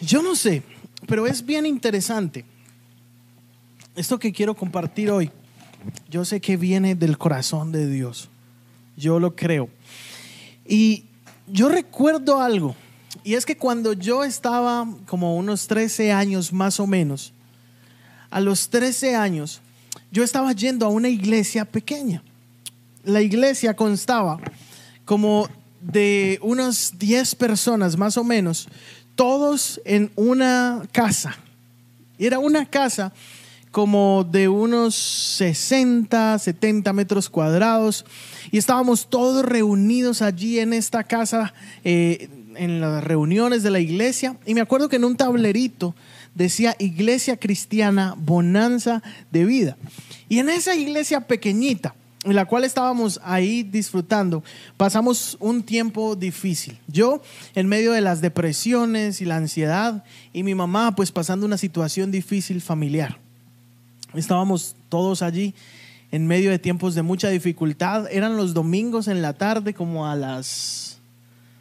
yo no sé, pero es bien interesante. Esto que quiero compartir hoy, yo sé que viene del corazón de Dios. Yo lo creo. Y yo recuerdo algo, y es que cuando yo estaba como unos 13 años más o menos, a los 13 años, yo estaba yendo a una iglesia pequeña. La iglesia constaba como de unas 10 personas más o menos, todos en una casa. Era una casa como de unos 60, 70 metros cuadrados y estábamos todos reunidos allí en esta casa, eh, en las reuniones de la iglesia. Y me acuerdo que en un tablerito decía Iglesia Cristiana Bonanza de Vida. Y en esa iglesia pequeñita, en la cual estábamos ahí disfrutando, pasamos un tiempo difícil. Yo en medio de las depresiones y la ansiedad y mi mamá pues pasando una situación difícil familiar. Estábamos todos allí en medio de tiempos de mucha dificultad. Eran los domingos en la tarde como a las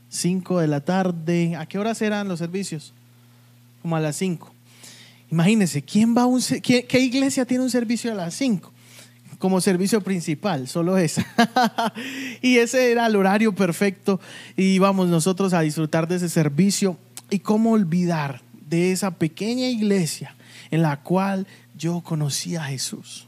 5 de la tarde. ¿A qué horas eran los servicios? Como a las 5. Imagínense, ¿quién va a un, qué, qué iglesia tiene un servicio a las 5? Como servicio principal, solo esa. y ese era el horario perfecto y íbamos nosotros a disfrutar de ese servicio. ¿Y cómo olvidar de esa pequeña iglesia en la cual yo conocí a Jesús?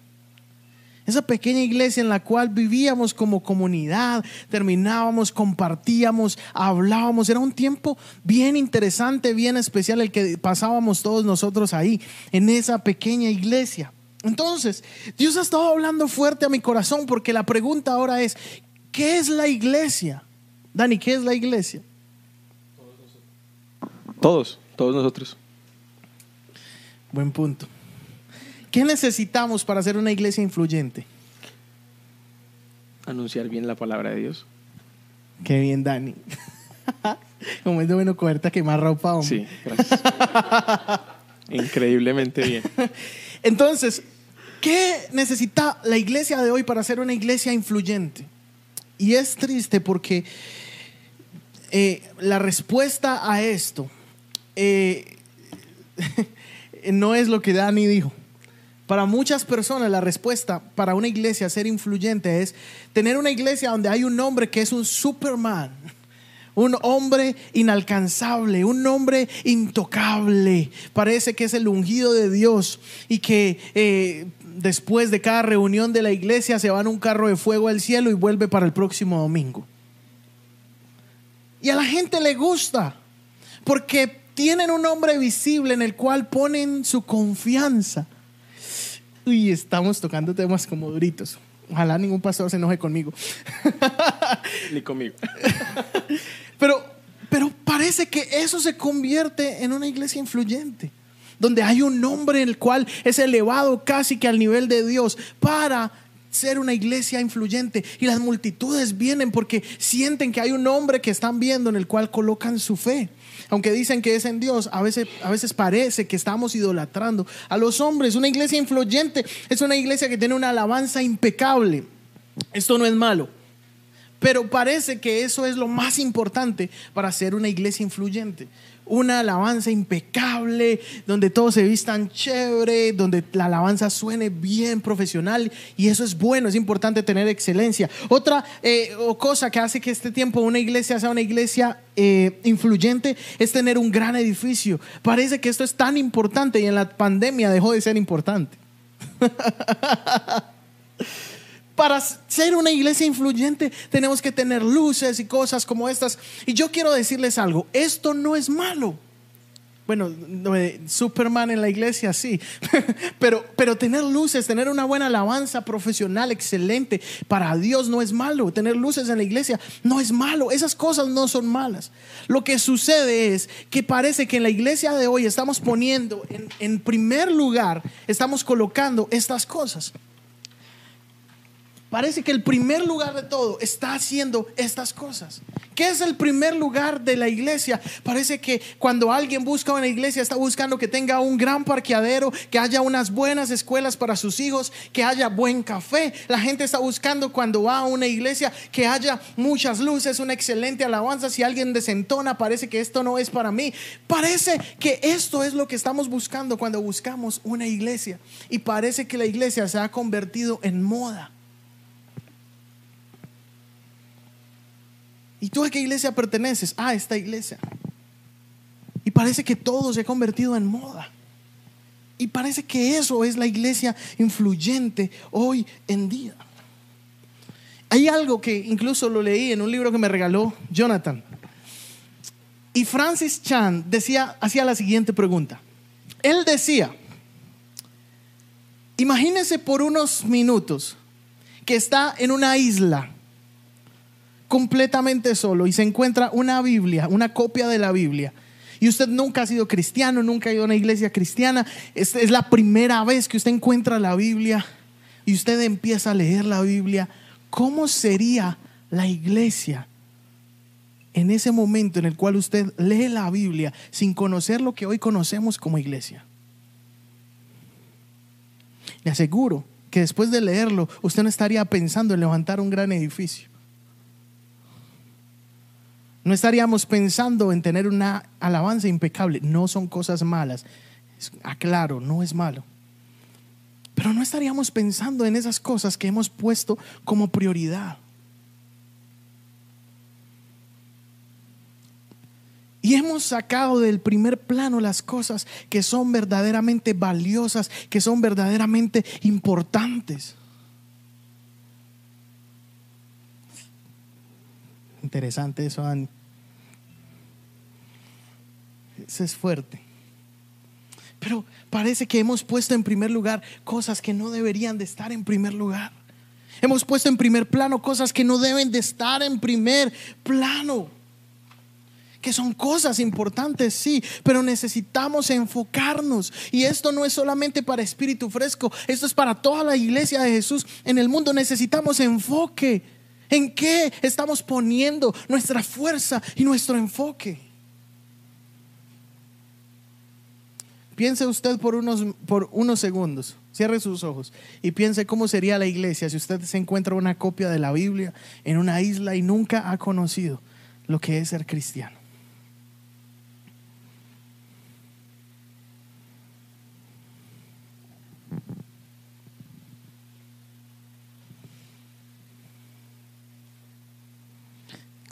Esa pequeña iglesia en la cual vivíamos como comunidad, terminábamos, compartíamos, hablábamos. Era un tiempo bien interesante, bien especial el que pasábamos todos nosotros ahí, en esa pequeña iglesia. Entonces, Dios ha estado hablando fuerte a mi corazón porque la pregunta ahora es, ¿qué es la iglesia? Dani, ¿qué es la iglesia? Todos, todos nosotros. Buen punto. ¿Qué necesitamos para ser una iglesia influyente? Anunciar bien la palabra de Dios. Qué bien, Dani. Como es de bueno cogerte a quemar ropa, hombre. Sí, gracias. Increíblemente bien. Entonces, ¿Qué necesita la iglesia de hoy para ser una iglesia influyente? Y es triste porque eh, la respuesta a esto eh, no es lo que Dani dijo. Para muchas personas la respuesta para una iglesia ser influyente es tener una iglesia donde hay un hombre que es un Superman, un hombre inalcanzable, un hombre intocable. Parece que es el ungido de Dios y que eh, después de cada reunión de la iglesia se va en un carro de fuego al cielo y vuelve para el próximo domingo. Y a la gente le gusta porque tienen un hombre visible en el cual ponen su confianza. Y estamos tocando temas como duritos. Ojalá ningún pastor se enoje conmigo. Ni conmigo. pero, pero parece que eso se convierte en una iglesia influyente donde hay un nombre en el cual es elevado casi que al nivel de Dios para ser una iglesia influyente. Y las multitudes vienen porque sienten que hay un hombre que están viendo en el cual colocan su fe. Aunque dicen que es en Dios, a veces, a veces parece que estamos idolatrando a los hombres. Una iglesia influyente es una iglesia que tiene una alabanza impecable. Esto no es malo. Pero parece que eso es lo más importante para ser una iglesia influyente una alabanza impecable, donde todos se vistan chévere, donde la alabanza suene bien profesional y eso es bueno, es importante tener excelencia. Otra eh, cosa que hace que este tiempo una iglesia sea una iglesia eh, influyente es tener un gran edificio. Parece que esto es tan importante y en la pandemia dejó de ser importante. Para ser una iglesia influyente tenemos que tener luces y cosas como estas. Y yo quiero decirles algo, esto no es malo. Bueno, Superman en la iglesia sí, pero, pero tener luces, tener una buena alabanza profesional excelente para Dios no es malo. Tener luces en la iglesia no es malo. Esas cosas no son malas. Lo que sucede es que parece que en la iglesia de hoy estamos poniendo en, en primer lugar, estamos colocando estas cosas. Parece que el primer lugar de todo está haciendo estas cosas. ¿Qué es el primer lugar de la iglesia? Parece que cuando alguien busca una iglesia está buscando que tenga un gran parqueadero, que haya unas buenas escuelas para sus hijos, que haya buen café. La gente está buscando cuando va a una iglesia que haya muchas luces, una excelente alabanza. Si alguien desentona, parece que esto no es para mí. Parece que esto es lo que estamos buscando cuando buscamos una iglesia. Y parece que la iglesia se ha convertido en moda. ¿Y tú a qué iglesia perteneces? A esta iglesia. Y parece que todo se ha convertido en moda. Y parece que eso es la iglesia influyente hoy en día. Hay algo que incluso lo leí en un libro que me regaló Jonathan. Y Francis Chan decía, hacía la siguiente pregunta. Él decía, imagínese por unos minutos que está en una isla completamente solo y se encuentra una Biblia, una copia de la Biblia, y usted nunca ha sido cristiano, nunca ha ido a una iglesia cristiana, es, es la primera vez que usted encuentra la Biblia y usted empieza a leer la Biblia, ¿cómo sería la iglesia en ese momento en el cual usted lee la Biblia sin conocer lo que hoy conocemos como iglesia? Le aseguro que después de leerlo, usted no estaría pensando en levantar un gran edificio. No estaríamos pensando en tener una alabanza impecable. No son cosas malas. Aclaro, no es malo. Pero no estaríamos pensando en esas cosas que hemos puesto como prioridad. Y hemos sacado del primer plano las cosas que son verdaderamente valiosas, que son verdaderamente importantes. Interesante eso, Dani. Eso es fuerte. Pero parece que hemos puesto en primer lugar cosas que no deberían de estar en primer lugar. Hemos puesto en primer plano cosas que no deben de estar en primer plano. Que son cosas importantes, sí, pero necesitamos enfocarnos. Y esto no es solamente para espíritu fresco, esto es para toda la iglesia de Jesús en el mundo. Necesitamos enfoque. ¿En qué estamos poniendo nuestra fuerza y nuestro enfoque? Piense usted por unos, por unos segundos, cierre sus ojos y piense cómo sería la iglesia si usted se encuentra una copia de la Biblia en una isla y nunca ha conocido lo que es ser cristiano.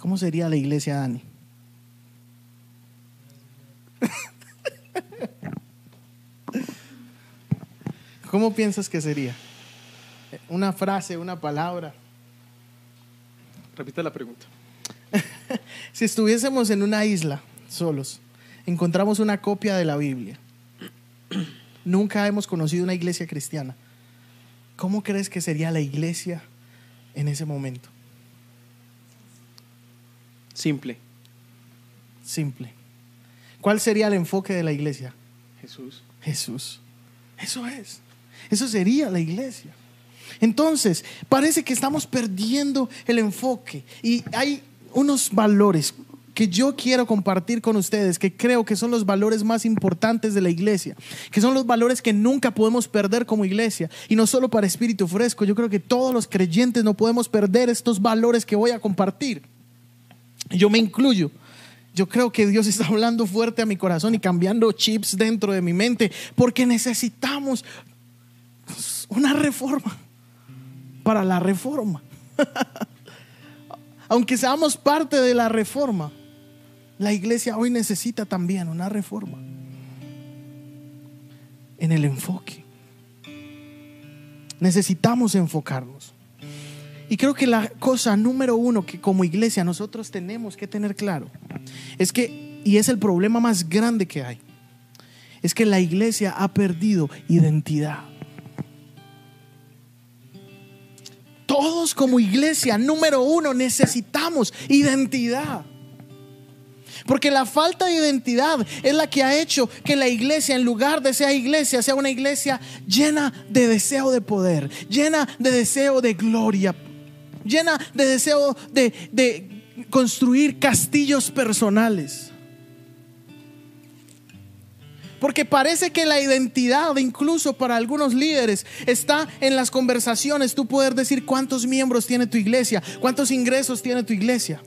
¿Cómo sería la iglesia, Dani? ¿Cómo piensas que sería? Una frase, una palabra. Repite la pregunta. si estuviésemos en una isla solos, encontramos una copia de la Biblia. Nunca hemos conocido una iglesia cristiana. ¿Cómo crees que sería la iglesia en ese momento? Simple. Simple. ¿Cuál sería el enfoque de la iglesia? Jesús. Jesús. Eso es. Eso sería la iglesia. Entonces, parece que estamos perdiendo el enfoque y hay unos valores que yo quiero compartir con ustedes, que creo que son los valores más importantes de la iglesia, que son los valores que nunca podemos perder como iglesia, y no solo para espíritu fresco, yo creo que todos los creyentes no podemos perder estos valores que voy a compartir. Yo me incluyo. Yo creo que Dios está hablando fuerte a mi corazón y cambiando chips dentro de mi mente, porque necesitamos una reforma para la reforma. Aunque seamos parte de la reforma, la iglesia hoy necesita también una reforma en el enfoque. Necesitamos enfocarnos. Y creo que la cosa número uno que como iglesia nosotros tenemos que tener claro es que, y es el problema más grande que hay, es que la iglesia ha perdido identidad. Todos como iglesia número uno necesitamos identidad. Porque la falta de identidad es la que ha hecho que la iglesia, en lugar de ser iglesia, sea una iglesia llena de deseo de poder, llena de deseo de gloria, llena de deseo de, de construir castillos personales. Porque parece que la identidad, incluso para algunos líderes, está en las conversaciones. Tú poder decir cuántos miembros tiene tu iglesia, cuántos ingresos tiene tu iglesia.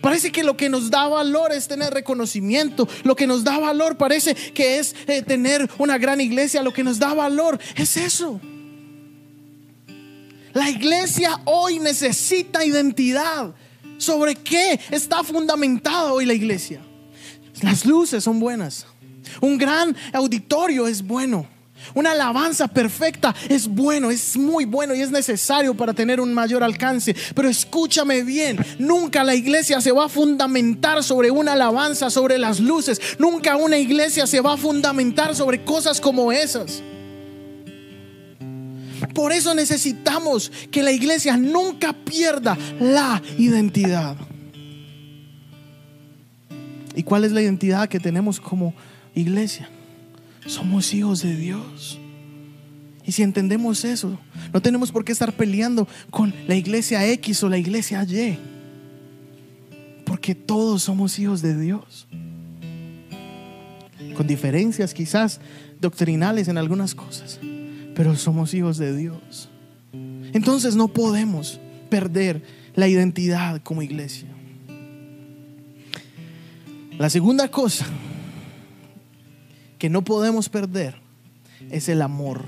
Parece que lo que nos da valor es tener reconocimiento. Lo que nos da valor parece que es eh, tener una gran iglesia. Lo que nos da valor es eso. La iglesia hoy necesita identidad. ¿Sobre qué está fundamentada hoy la iglesia? Las luces son buenas. Un gran auditorio es bueno. Una alabanza perfecta es bueno, es muy bueno y es necesario para tener un mayor alcance. Pero escúchame bien, nunca la iglesia se va a fundamentar sobre una alabanza, sobre las luces. Nunca una iglesia se va a fundamentar sobre cosas como esas. Por eso necesitamos que la iglesia nunca pierda la identidad. ¿Y cuál es la identidad que tenemos como iglesia? Somos hijos de Dios. Y si entendemos eso, no tenemos por qué estar peleando con la iglesia X o la iglesia Y. Porque todos somos hijos de Dios. Con diferencias quizás doctrinales en algunas cosas. Pero somos hijos de Dios. Entonces no podemos perder la identidad como iglesia. La segunda cosa que no podemos perder es el amor.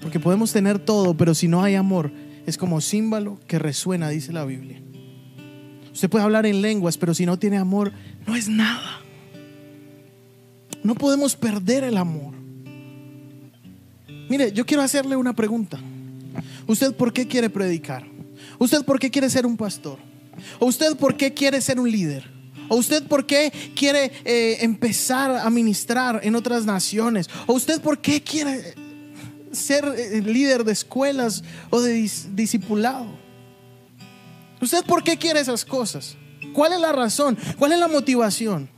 Porque podemos tener todo, pero si no hay amor, es como símbolo que resuena, dice la Biblia. Usted puede hablar en lenguas, pero si no tiene amor, no es nada. No podemos perder el amor. Mire, yo quiero hacerle una pregunta. ¿Usted por qué quiere predicar? ¿Usted por qué quiere ser un pastor? ¿O usted por qué quiere ser un líder? ¿O usted por qué quiere eh, empezar a ministrar en otras naciones? ¿O usted por qué quiere ser eh, líder de escuelas o de discipulado? ¿Usted por qué quiere esas cosas? ¿Cuál es la razón? ¿Cuál es la motivación?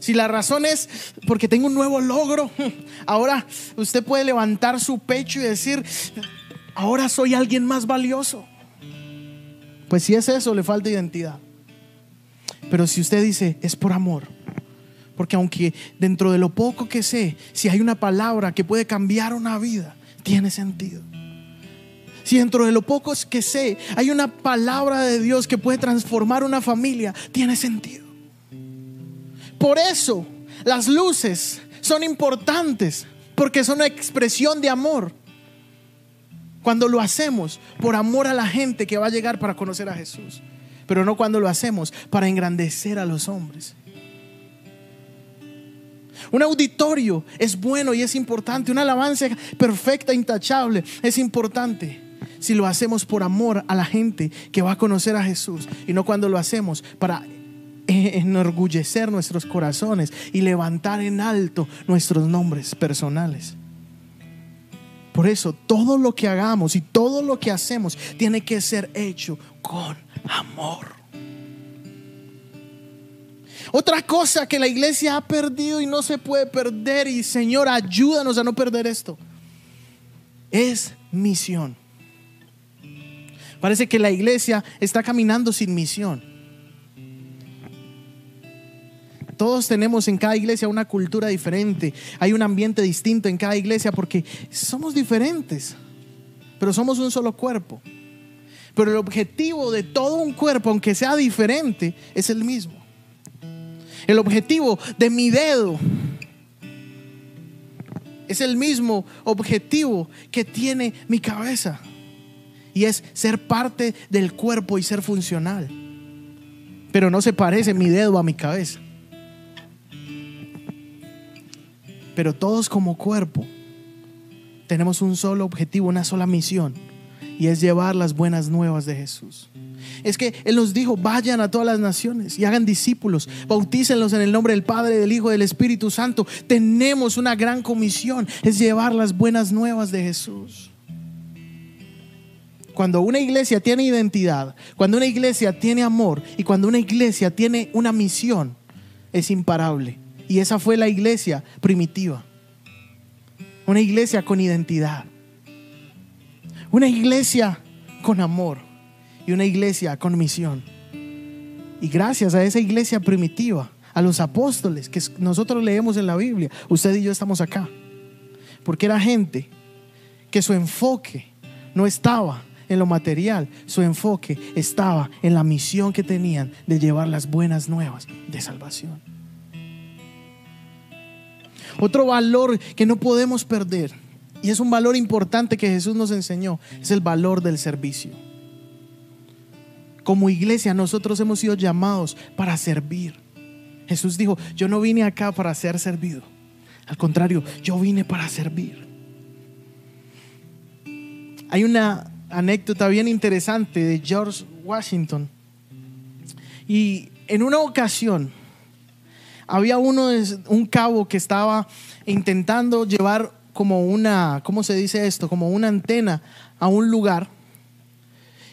Si la razón es porque tengo un nuevo logro, ahora usted puede levantar su pecho y decir, ahora soy alguien más valioso. Pues si es eso, le falta identidad. Pero si usted dice, es por amor. Porque aunque dentro de lo poco que sé, si hay una palabra que puede cambiar una vida, tiene sentido. Si dentro de lo poco que sé, hay una palabra de Dios que puede transformar una familia, tiene sentido. Por eso las luces son importantes, porque son una expresión de amor. Cuando lo hacemos por amor a la gente que va a llegar para conocer a Jesús. Pero no cuando lo hacemos para engrandecer a los hombres. Un auditorio es bueno y es importante. Una alabanza perfecta, intachable, es importante. Si lo hacemos por amor a la gente que va a conocer a Jesús. Y no cuando lo hacemos para enorgullecer nuestros corazones y levantar en alto nuestros nombres personales. Por eso todo lo que hagamos y todo lo que hacemos tiene que ser hecho con amor. Otra cosa que la iglesia ha perdido y no se puede perder, y Señor, ayúdanos a no perder esto, es misión. Parece que la iglesia está caminando sin misión. Todos tenemos en cada iglesia una cultura diferente, hay un ambiente distinto en cada iglesia porque somos diferentes, pero somos un solo cuerpo. Pero el objetivo de todo un cuerpo, aunque sea diferente, es el mismo. El objetivo de mi dedo es el mismo objetivo que tiene mi cabeza. Y es ser parte del cuerpo y ser funcional. Pero no se parece mi dedo a mi cabeza. Pero todos como cuerpo tenemos un solo objetivo, una sola misión, y es llevar las buenas nuevas de Jesús. Es que Él nos dijo, vayan a todas las naciones y hagan discípulos, bautícenlos en el nombre del Padre, del Hijo, del Espíritu Santo. Tenemos una gran comisión, es llevar las buenas nuevas de Jesús. cuando una iglesia tiene identidad, cuando una iglesia tiene amor y cuando una iglesia tiene una misión, es imparable. Y esa fue la iglesia primitiva. Una iglesia con identidad. Una iglesia con amor. Y una iglesia con misión. Y gracias a esa iglesia primitiva, a los apóstoles que nosotros leemos en la Biblia, usted y yo estamos acá. Porque era gente que su enfoque no estaba en lo material, su enfoque estaba en la misión que tenían de llevar las buenas nuevas de salvación. Otro valor que no podemos perder, y es un valor importante que Jesús nos enseñó, es el valor del servicio. Como iglesia nosotros hemos sido llamados para servir. Jesús dijo, yo no vine acá para ser servido. Al contrario, yo vine para servir. Hay una anécdota bien interesante de George Washington. Y en una ocasión había uno, un cabo que estaba intentando llevar como una, ¿cómo se dice esto? Como una antena a un lugar.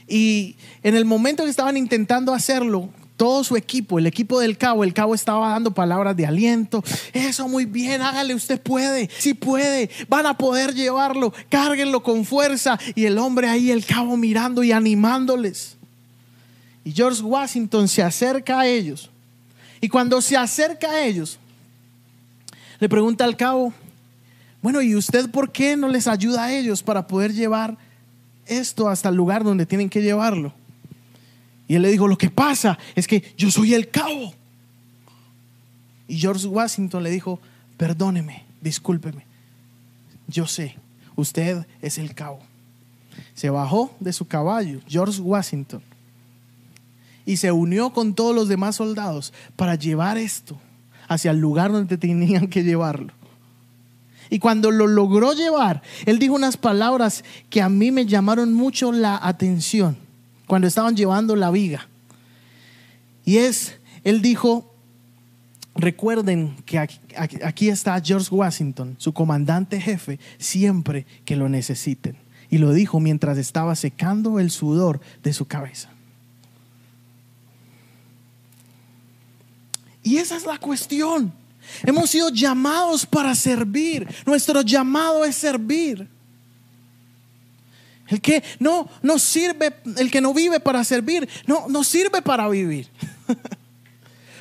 Y en el momento que estaban intentando hacerlo, todo su equipo, el equipo del cabo, el cabo estaba dando palabras de aliento. Eso muy bien, hágale, usted puede, si puede, van a poder llevarlo, cárguenlo con fuerza. Y el hombre ahí, el cabo mirando y animándoles. Y George Washington se acerca a ellos. Y cuando se acerca a ellos, le pregunta al cabo, bueno, ¿y usted por qué no les ayuda a ellos para poder llevar esto hasta el lugar donde tienen que llevarlo? Y él le dijo, lo que pasa es que yo soy el cabo. Y George Washington le dijo, perdóneme, discúlpeme, yo sé, usted es el cabo. Se bajó de su caballo, George Washington, y se unió con todos los demás soldados para llevar esto hacia el lugar donde tenían que llevarlo. Y cuando lo logró llevar, él dijo unas palabras que a mí me llamaron mucho la atención cuando estaban llevando la viga. Y es, él dijo, recuerden que aquí, está George Washington, su comandante jefe, siempre que lo necesiten. Y lo dijo mientras estaba secando el sudor de su cabeza. Y esa es la cuestión. Hemos sido llamados para servir. Nuestro llamado es servir. El que no, no sirve, el que no vive para servir, no, no sirve para vivir.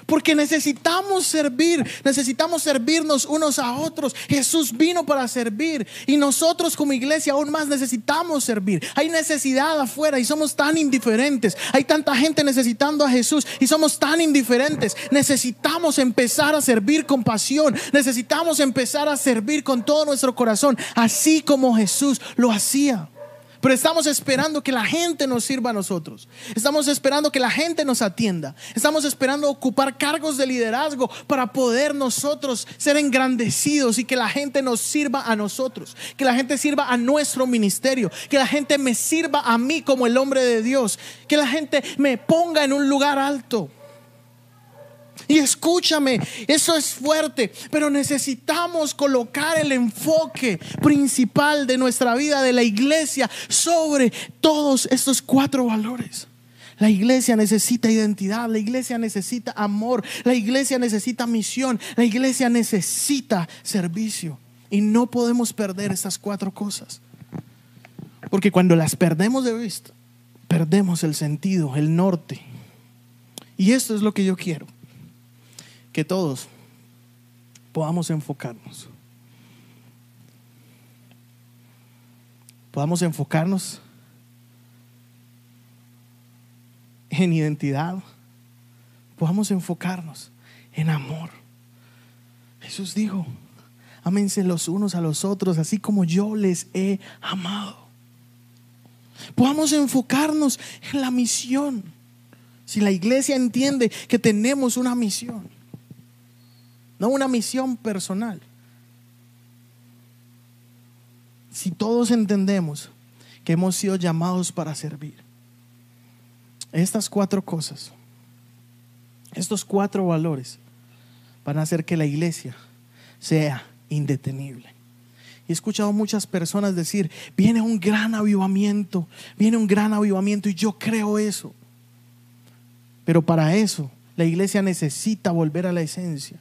Porque necesitamos servir, necesitamos servirnos unos a otros. Jesús vino para servir y nosotros como iglesia aún más necesitamos servir. Hay necesidad afuera y somos tan indiferentes. Hay tanta gente necesitando a Jesús y somos tan indiferentes. Necesitamos empezar a servir con pasión. Necesitamos empezar a servir con todo nuestro corazón, así como Jesús lo hacía. Pero estamos esperando que la gente nos sirva a nosotros. Estamos esperando que la gente nos atienda. Estamos esperando ocupar cargos de liderazgo para poder nosotros ser engrandecidos y que la gente nos sirva a nosotros. Que la gente sirva a nuestro ministerio. Que la gente me sirva a mí como el hombre de Dios. Que la gente me ponga en un lugar alto. Y escúchame, eso es fuerte, pero necesitamos colocar el enfoque principal de nuestra vida, de la iglesia, sobre todos estos cuatro valores. La iglesia necesita identidad, la iglesia necesita amor, la iglesia necesita misión, la iglesia necesita servicio. Y no podemos perder estas cuatro cosas. Porque cuando las perdemos de vista, perdemos el sentido, el norte. Y esto es lo que yo quiero que todos podamos enfocarnos. Podamos enfocarnos en identidad. Podamos enfocarnos en amor. Jesús dijo, ámense los unos a los otros, así como yo les he amado. Podamos enfocarnos en la misión. Si la iglesia entiende que tenemos una misión, no una misión personal. Si todos entendemos que hemos sido llamados para servir, estas cuatro cosas, estos cuatro valores van a hacer que la iglesia sea indetenible, he escuchado muchas personas decir, viene un gran avivamiento, viene un gran avivamiento y yo creo eso. Pero para eso la iglesia necesita volver a la esencia.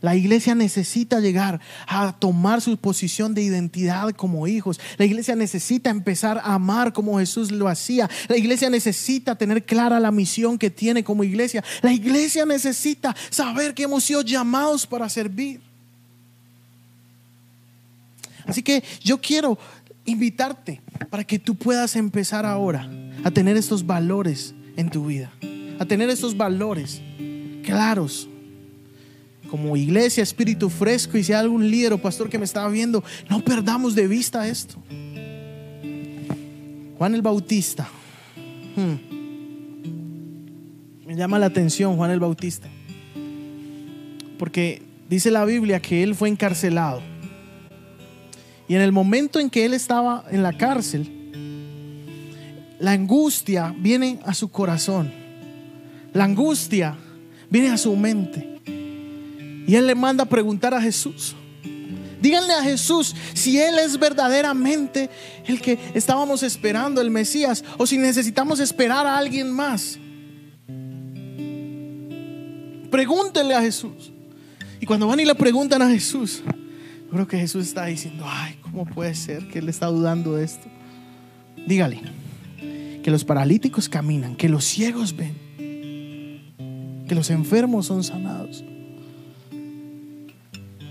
La iglesia necesita llegar a tomar su posición de identidad como hijos. La iglesia necesita empezar a amar como Jesús lo hacía. La iglesia necesita tener clara la misión que tiene como iglesia. La iglesia necesita saber que hemos sido llamados para servir. Así que yo quiero invitarte para que tú puedas empezar ahora a tener estos valores en tu vida. A tener estos valores claros como iglesia, espíritu fresco, y si hay algún líder o pastor que me estaba viendo, no perdamos de vista esto. Juan el Bautista. Hmm. Me llama la atención Juan el Bautista. Porque dice la Biblia que él fue encarcelado. Y en el momento en que él estaba en la cárcel, la angustia viene a su corazón. La angustia viene a su mente. Y él le manda a preguntar a Jesús. Díganle a Jesús si Él es verdaderamente el que estábamos esperando, el Mesías, o si necesitamos esperar a alguien más. Pregúntenle a Jesús. Y cuando van y le preguntan a Jesús, yo creo que Jesús está diciendo, ay, ¿cómo puede ser que Él está dudando de esto? Dígale que los paralíticos caminan, que los ciegos ven, que los enfermos son sanados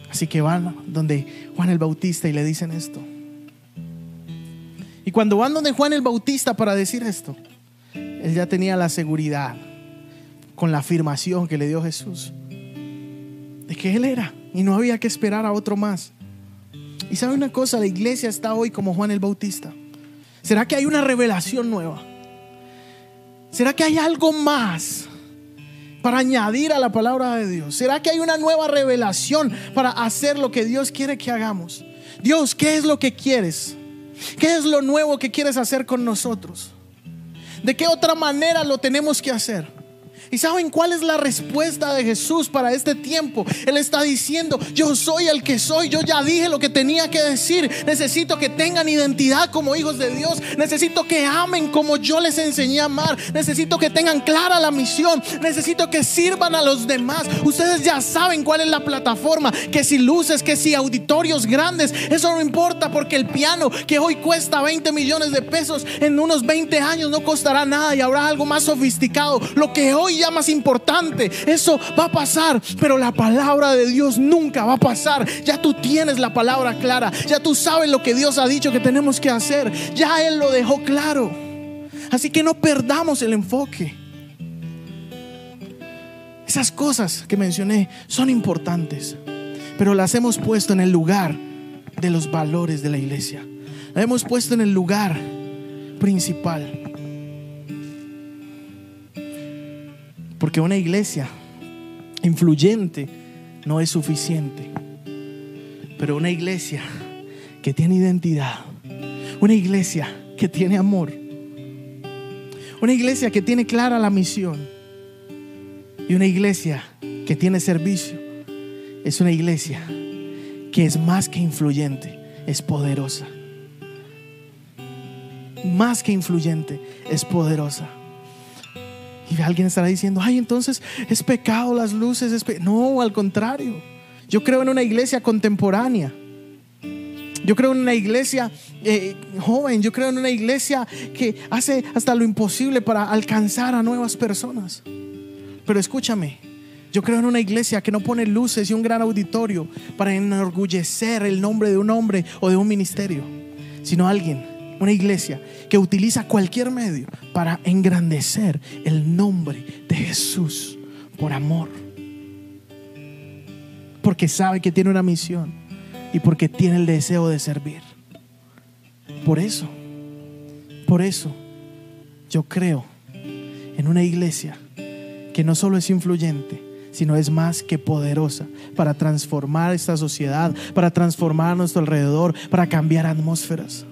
Así que van donde Juan el Bautista y le dicen esto. Y cuando van donde Juan el Bautista para decir esto, él ya tenía la seguridad con la afirmación que le dio Jesús de que él era y no había que esperar a otro más. Y sabe una cosa, la iglesia está hoy como Juan el Bautista. ¿Será que hay una revelación nueva? ¿Será que hay algo más para añadir a la palabra de Dios? ¿Será que hay una nueva revelación para hacer lo que Dios quiere que hagamos? Dios, ¿qué es lo que quieres? ¿Qué es lo nuevo que quieres hacer con nosotros? ¿De qué otra manera lo tenemos que hacer? ¿Y saben cuál es la respuesta de Jesús para este tiempo? Él está diciendo, yo soy el que soy, yo ya dije lo que tenía que decir. Necesito que tengan identidad como hijos de Dios. Necesito que amen como yo les enseñé a amar. Necesito que tengan clara la misión. Necesito que sirvan a los demás. Ustedes ya saben cuál es la plataforma. Que si luces, que si auditorios grandes. Eso no importa porque el piano que hoy cuesta 20 millones de pesos, en unos 20 años no costará nada y habrá algo más sofisticado. Lo que hoy más importante. Eso va a pasar, pero la palabra de Dios nunca va a pasar. Ya tú tienes la palabra clara, ya tú sabes lo que Dios ha dicho que tenemos que hacer. Ya Él lo dejó claro. Así que no perdamos el enfoque. Esas cosas que mencioné son importantes, pero las hemos puesto en el lugar de los valores de la iglesia. Las hemos puesto en el lugar principal. Porque una iglesia influyente no es suficiente. Pero una iglesia que tiene identidad, una iglesia que tiene amor, una iglesia que tiene clara la misión y una iglesia que tiene servicio, es una iglesia que es más que influyente, es poderosa. Más que influyente, es poderosa. Y alguien estará diciendo, ay, entonces es pecado las luces. no, al contrario. Yo creo en una iglesia contemporánea. Yo creo en una iglesia eh, joven. Yo creo en una iglesia que hace hasta lo imposible para alcanzar a nuevas personas. Pero escúchame, yo creo en una iglesia que no pone luces y un gran auditorio para enorgullecer el nombre de un hombre o de un ministerio, sino alguien una iglesia que utiliza cualquier medio para engrandecer el nombre de Jesús por amor. Porque sabe que tiene una misión y porque tiene el deseo de servir. Por eso, por eso yo creo en una iglesia que no solo es influyente, sino es más que poderosa para transformar esta sociedad, para transformar a nuestro alrededor, para cambiar atmósferas.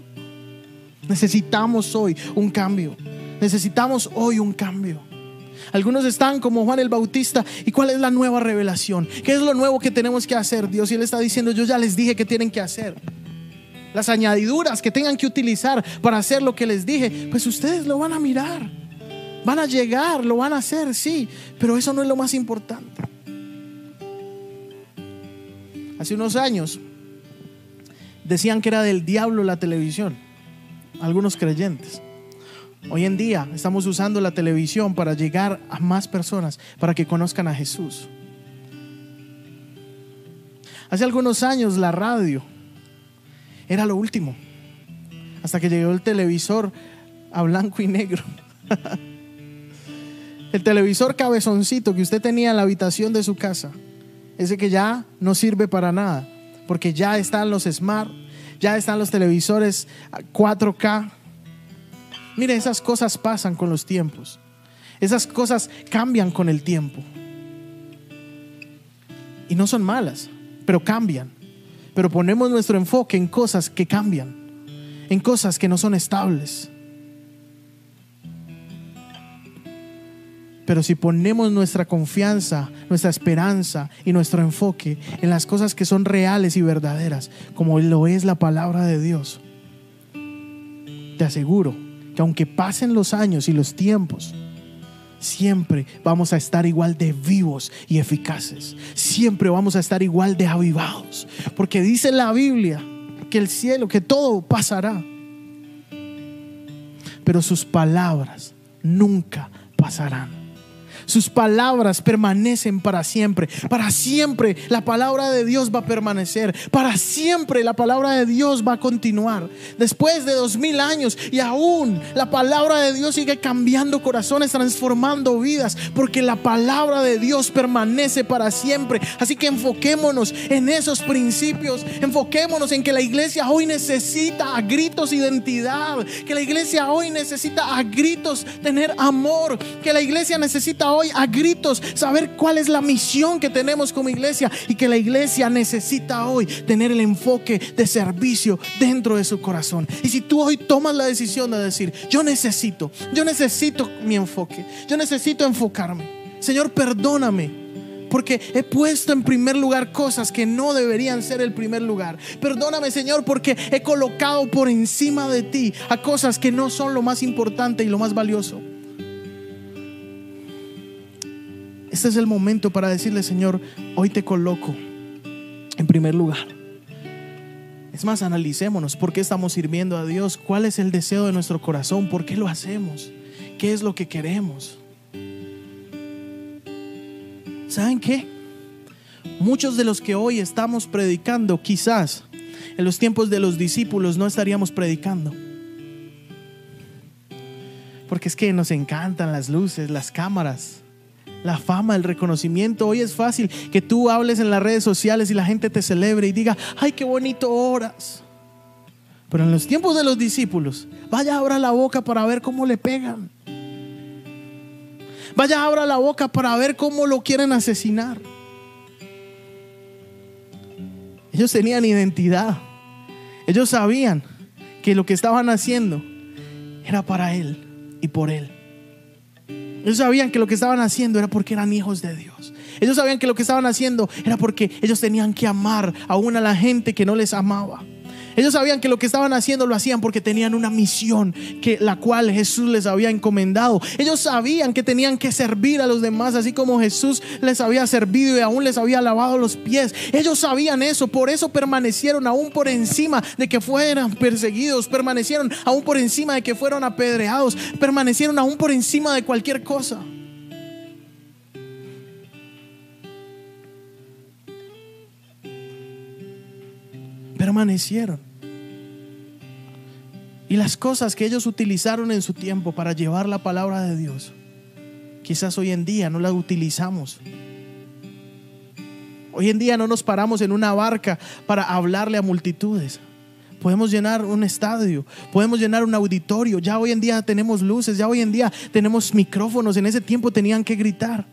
Necesitamos hoy un cambio. Necesitamos hoy un cambio. Algunos están como Juan el Bautista. ¿Y cuál es la nueva revelación? ¿Qué es lo nuevo que tenemos que hacer? Dios y Él está diciendo, yo ya les dije que tienen que hacer. Las añadiduras que tengan que utilizar para hacer lo que les dije, pues ustedes lo van a mirar. Van a llegar, lo van a hacer, sí, pero eso no es lo más importante. Hace unos años decían que era del diablo la televisión, algunos creyentes. Hoy en día estamos usando la televisión para llegar a más personas, para que conozcan a Jesús. Hace algunos años la radio era lo último, hasta que llegó el televisor a blanco y negro. el televisor cabezoncito que usted tenía en la habitación de su casa, ese que ya no sirve para nada, porque ya están los smart, ya están los televisores 4K, Mire, esas cosas pasan con los tiempos. Esas cosas cambian con el tiempo. Y no son malas, pero cambian. Pero ponemos nuestro enfoque en cosas que cambian, en cosas que no son estables. Pero si ponemos nuestra confianza, nuestra esperanza y nuestro enfoque en las cosas que son reales y verdaderas, como lo es la palabra de Dios, te aseguro que aunque pasen los años y los tiempos, siempre vamos a estar igual de vivos y eficaces. Siempre vamos a estar igual de avivados. Porque dice la Biblia que el cielo, que todo pasará. Pero sus palabras nunca pasarán. Sus palabras permanecen para siempre. Para siempre la palabra de Dios va a permanecer. Para siempre la palabra de Dios va a continuar. Después de dos mil años y aún la palabra de Dios sigue cambiando corazones, transformando vidas. Porque la palabra de Dios permanece para siempre. Así que enfoquémonos en esos principios. Enfoquémonos en que la iglesia hoy necesita a gritos identidad. Que la iglesia hoy necesita a gritos tener amor. Que la iglesia necesita hoy a gritos saber cuál es la misión que tenemos como iglesia y que la iglesia necesita hoy tener el enfoque de servicio dentro de su corazón. Y si tú hoy tomas la decisión de decir, yo necesito, yo necesito mi enfoque, yo necesito enfocarme. Señor, perdóname porque he puesto en primer lugar cosas que no deberían ser el primer lugar. Perdóname, Señor, porque he colocado por encima de ti a cosas que no son lo más importante y lo más valioso. Este es el momento para decirle, Señor, hoy te coloco en primer lugar. Es más, analicémonos por qué estamos sirviendo a Dios, cuál es el deseo de nuestro corazón, por qué lo hacemos, qué es lo que queremos. ¿Saben qué? Muchos de los que hoy estamos predicando, quizás en los tiempos de los discípulos no estaríamos predicando. Porque es que nos encantan las luces, las cámaras la fama, el reconocimiento. Hoy es fácil que tú hables en las redes sociales y la gente te celebre y diga, ay, qué bonito oras. Pero en los tiempos de los discípulos, vaya abra la boca para ver cómo le pegan. Vaya abra la boca para ver cómo lo quieren asesinar. Ellos tenían identidad. Ellos sabían que lo que estaban haciendo era para Él y por Él. Ellos sabían que lo que estaban haciendo era porque eran hijos de Dios. Ellos sabían que lo que estaban haciendo era porque ellos tenían que amar aún a la gente que no les amaba. Ellos sabían que lo que estaban haciendo lo hacían porque tenían una misión que la cual Jesús les había encomendado. Ellos sabían que tenían que servir a los demás así como Jesús les había servido y aún les había lavado los pies. Ellos sabían eso, por eso permanecieron aún por encima de que fueran perseguidos, permanecieron aún por encima de que fueron apedreados, permanecieron aún por encima de cualquier cosa. permanecieron. Y las cosas que ellos utilizaron en su tiempo para llevar la palabra de Dios, quizás hoy en día no las utilizamos. Hoy en día no nos paramos en una barca para hablarle a multitudes. Podemos llenar un estadio, podemos llenar un auditorio. Ya hoy en día tenemos luces, ya hoy en día tenemos micrófonos. En ese tiempo tenían que gritar.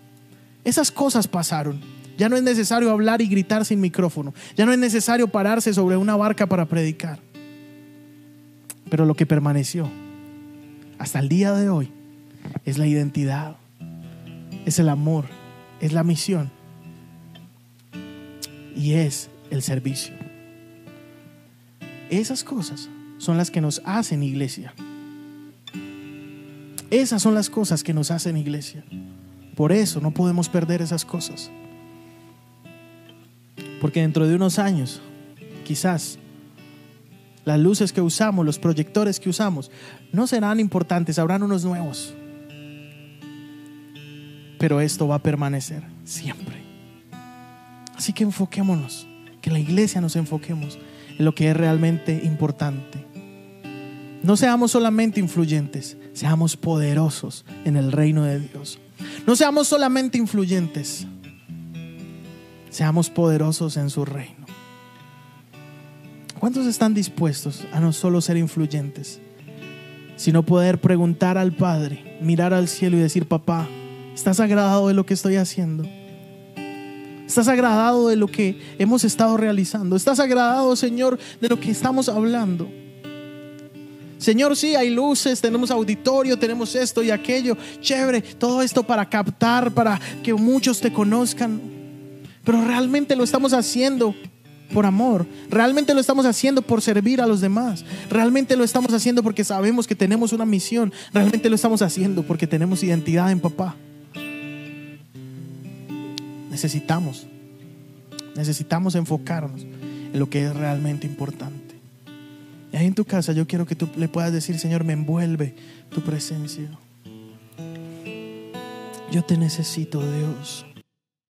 Esas cosas pasaron. Ya no es necesario hablar y gritar sin micrófono. Ya no es necesario pararse sobre una barca para predicar. Pero lo que permaneció hasta el día de hoy es la identidad. es el amor, es la misión y es el servicio. Esas cosas son las que nos hacen iglesia. Esas son las cosas que nos hacen iglesia. Por eso no podemos perder esas cosas. Porque dentro de unos años, quizás, las luces que usamos, los proyectores que usamos, no serán importantes, habrán unos nuevos. Pero esto va a permanecer siempre. Así que enfoquémonos, que la iglesia nos enfoquemos en lo que es realmente importante. No seamos solamente influyentes, seamos poderosos en el reino de Dios. No seamos solamente influyentes, seamos poderosos en su reino. ¿Cuántos están dispuestos a no solo ser influyentes, sino poder preguntar al Padre, mirar al cielo y decir, papá, ¿estás agradado de lo que estoy haciendo? ¿Estás agradado de lo que hemos estado realizando? ¿Estás agradado, Señor, de lo que estamos hablando? Señor, sí, hay luces, tenemos auditorio, tenemos esto y aquello. Chévere, todo esto para captar, para que muchos te conozcan. Pero realmente lo estamos haciendo por amor. Realmente lo estamos haciendo por servir a los demás. Realmente lo estamos haciendo porque sabemos que tenemos una misión. Realmente lo estamos haciendo porque tenemos identidad en papá. Necesitamos, necesitamos enfocarnos en lo que es realmente importante. Y ahí en tu casa yo quiero que tú le puedas decir, Señor, me envuelve tu presencia. Yo te necesito, Dios.